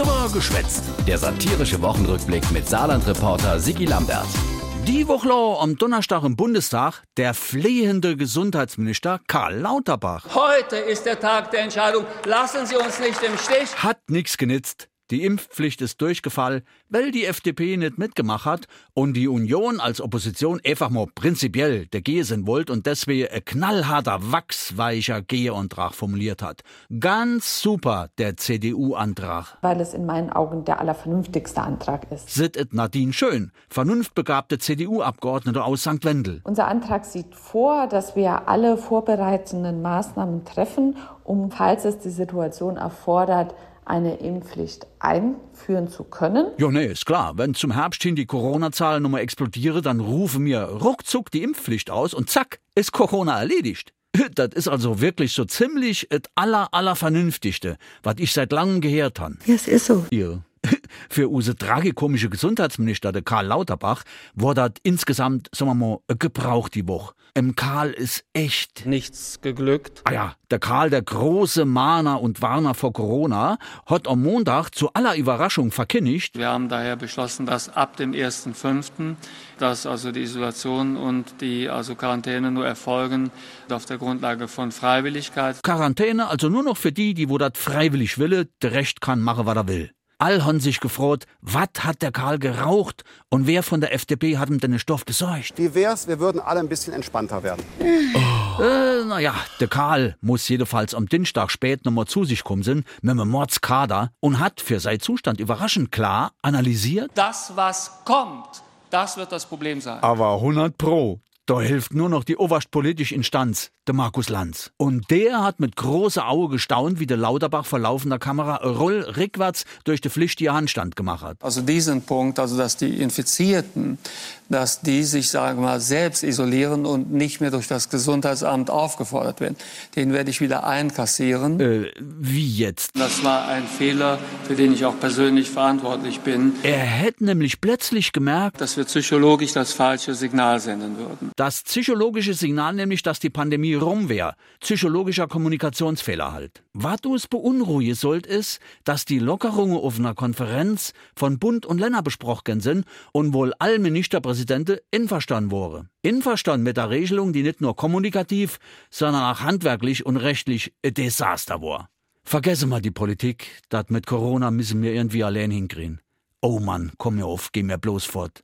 Drüber geschwätzt. Der satirische Wochenrückblick mit Saarland-Reporter Sigi Lambert. Die Woche am Donnerstag im Bundestag der flehende Gesundheitsminister Karl Lauterbach. Heute ist der Tag der Entscheidung. Lassen Sie uns nicht im Stich. Hat nichts genitzt. Die Impfpflicht ist durchgefallen, weil die FDP nicht mitgemacht hat und die Union als Opposition einfach mal prinzipiell der Gehe sind wollt und deswegen ein knallharter, wachsweicher Geheantrag formuliert hat. Ganz super, der CDU-Antrag. Weil es in meinen Augen der allervernünftigste Antrag ist. Sittet Nadine Schön, vernunftbegabte CDU-Abgeordnete aus St. Wendel. Unser Antrag sieht vor, dass wir alle vorbereitenden Maßnahmen treffen, um, falls es die Situation erfordert, eine Impfpflicht einführen zu können. Ja, nee, ist klar. Wenn zum Herbst hin die Corona-Zahlen nochmal explodieren, dann rufen wir ruckzuck die Impfpflicht aus und zack, ist Corona erledigt. Das ist also wirklich so ziemlich das aller, aller Vernünftigste, was ich seit langem gehört habe. Ja, es ist so. Ihr. Für use tragikomische Gesundheitsminister, der Karl Lauterbach, war das insgesamt, sagen wir mal, gebraucht die Woche. Im Karl ist echt nichts geglückt. Ah ja, der Karl, der große Mahner und Warner vor Corona, hat am Montag zu aller Überraschung verkündigt. Wir haben daher beschlossen, dass ab dem 1.5., dass also die Isolation und die also Quarantäne nur erfolgen auf der Grundlage von Freiwilligkeit. Quarantäne also nur noch für die, die wo das freiwillig wille, der Recht kann machen, was er will. All haben sich gefreut, was hat der Karl geraucht und wer von der FDP hat ihm denn den Stoff besorgt? Wie wär's, wir würden alle ein bisschen entspannter werden. Oh. Äh, naja, der Karl muss jedenfalls am Dienstag spät nochmal zu sich kommen sind, mit einem Mordskader und hat für seinen Zustand überraschend klar analysiert. Das, was kommt, das wird das Problem sein. Aber 100 Pro. Da hilft nur noch die oberstpolitische Instanz, der Markus Lanz. Und der hat mit großer Auge gestaunt, wie der Lauterbach vor laufender Kamera Roll rückwärts durch die flüchtige Handstand gemacht hat. Also diesen Punkt, also dass die Infizierten, dass die sich, sagen wir mal, selbst isolieren und nicht mehr durch das Gesundheitsamt aufgefordert werden, den werde ich wieder einkassieren. Äh, wie jetzt? Das war ein Fehler, für den ich auch persönlich verantwortlich bin. Er hätte nämlich plötzlich gemerkt, dass wir psychologisch das falsche Signal senden würden. Das psychologische Signal nämlich, dass die Pandemie rum wäre. Psychologischer Kommunikationsfehler halt. Was uns beunruhigen sollt, ist, dass die Lockerungen auf einer Konferenz von Bund und Länder besprochen sind und wohl all Ministerpräsidenten einverstanden wurden. Einverstanden mit der Regelung, die nicht nur kommunikativ, sondern auch handwerklich und rechtlich ein Desaster war. Vergessen wir die Politik, das mit Corona müssen wir irgendwie allein hinkriegen. Oh Mann, komm mir auf, geh mir bloß fort.